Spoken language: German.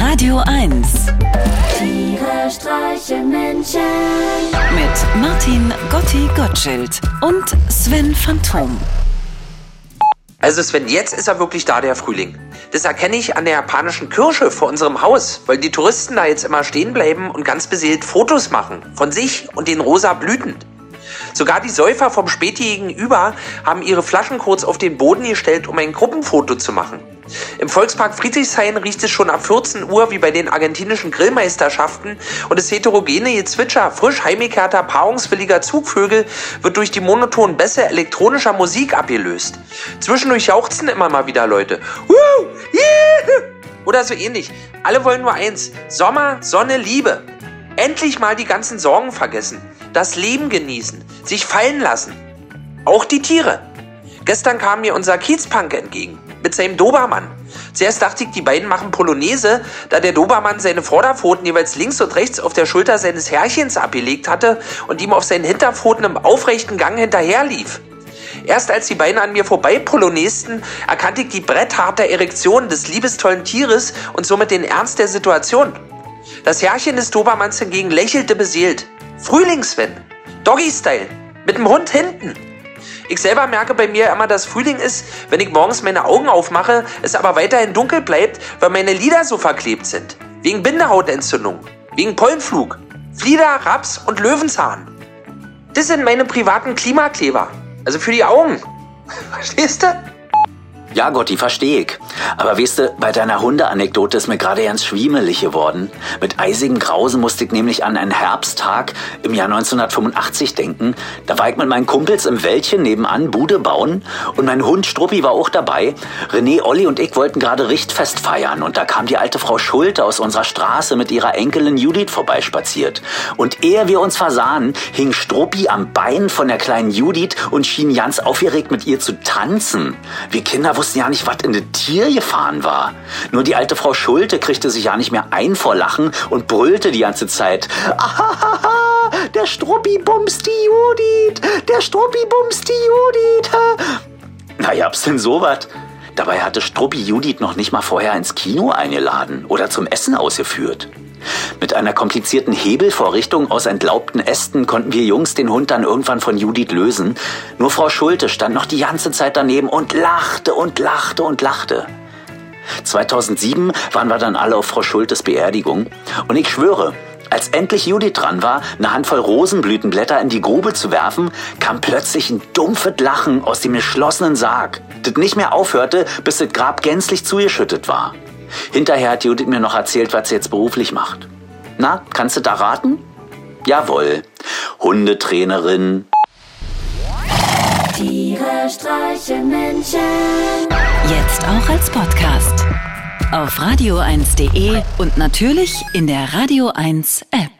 Radio 1 Tiere streichen Menschen. mit Martin Gotti Gottschild und Sven Phantom. Also Sven, jetzt ist er wirklich da, der Frühling. Das erkenne ich an der japanischen Kirsche vor unserem Haus, weil die Touristen da jetzt immer stehen bleiben und ganz beseelt Fotos machen von sich und den rosa Blüten. Sogar die Säufer vom Späti gegenüber haben ihre Flaschen kurz auf den Boden gestellt, um ein Gruppenfoto zu machen. Im Volkspark Friedrichshain riecht es schon ab 14 Uhr wie bei den argentinischen Grillmeisterschaften und das heterogene Gezwitscher frisch heimgekehrter paarungswilliger Zugvögel wird durch die monotonen Bässe elektronischer Musik abgelöst. Zwischendurch jauchzen immer mal wieder Leute. Woo! Yeah! Oder so ähnlich. Alle wollen nur eins. Sommer, Sonne, Liebe. Endlich mal die ganzen Sorgen vergessen. Das Leben genießen. Sich fallen lassen. Auch die Tiere. Gestern kam mir unser Kiezpunk entgegen. Mit seinem Dobermann. Zuerst dachte ich, die beiden machen Polonaise, da der Dobermann seine Vorderpfoten jeweils links und rechts auf der Schulter seines Herrchens abgelegt hatte und ihm auf seinen Hinterpfoten im aufrechten Gang hinterherlief. Erst als die beiden an mir vorbei polonesten, erkannte ich die brettharte Erektion des liebestollen Tieres und somit den Ernst der Situation. Das Herrchen des Dobermanns hingegen lächelte beseelt. Frühlingswen, Doggy-Style, mit dem Hund hinten. Ich selber merke bei mir immer, dass Frühling ist, wenn ich morgens meine Augen aufmache, es aber weiterhin dunkel bleibt, weil meine Lider so verklebt sind. Wegen Bindehautentzündung, wegen Pollenflug, Flieder, Raps und Löwenzahn. Das sind meine privaten Klimakleber. Also für die Augen. Verstehst du? Ja, Gotti, verstehe ich. Aber weißt du, bei deiner Hundeanekdote ist mir gerade ganz schwiemelig geworden. Mit eisigem Grausen musste ich nämlich an einen Herbsttag im Jahr 1985 denken. Da war ich mit meinen Kumpels im Wäldchen nebenan Bude bauen und mein Hund Struppi war auch dabei. René, Olli und ich wollten gerade Richtfest feiern und da kam die alte Frau Schulte aus unserer Straße mit ihrer Enkelin Judith vorbeispaziert. Und ehe wir uns versahen, hing Struppi am Bein von der kleinen Judith und schien ganz aufgeregt mit ihr zu tanzen. Wir Kinder wussten ja nicht, was in das Tier gefahren war. Nur die alte Frau Schulte kriegte sich ja nicht mehr ein vor Lachen und brüllte die ganze Zeit. Ahahaha, der Struppi bumst die Judith, der Struppi bumst die Judith. Na, ja, hab's denn sowas? Dabei hatte Struppi Judith noch nicht mal vorher ins Kino eingeladen oder zum Essen ausgeführt. Mit einer komplizierten Hebelvorrichtung aus entlaubten Ästen konnten wir Jungs den Hund dann irgendwann von Judith lösen. Nur Frau Schulte stand noch die ganze Zeit daneben und lachte und lachte und lachte. 2007 waren wir dann alle auf Frau Schultes Beerdigung und ich schwöre, als endlich Judith dran war, eine Handvoll Rosenblütenblätter in die Grube zu werfen, kam plötzlich ein dumpfes Lachen aus dem geschlossenen Sarg, das nicht mehr aufhörte, bis das Grab gänzlich zugeschüttet war. Hinterher hat Judith mir noch erzählt, was sie jetzt beruflich macht. Na, kannst du da raten? Jawohl. Hundetrainerin. Tiere streichen Menschen. Jetzt auch als Podcast. Auf radio1.de und natürlich in der Radio 1 App.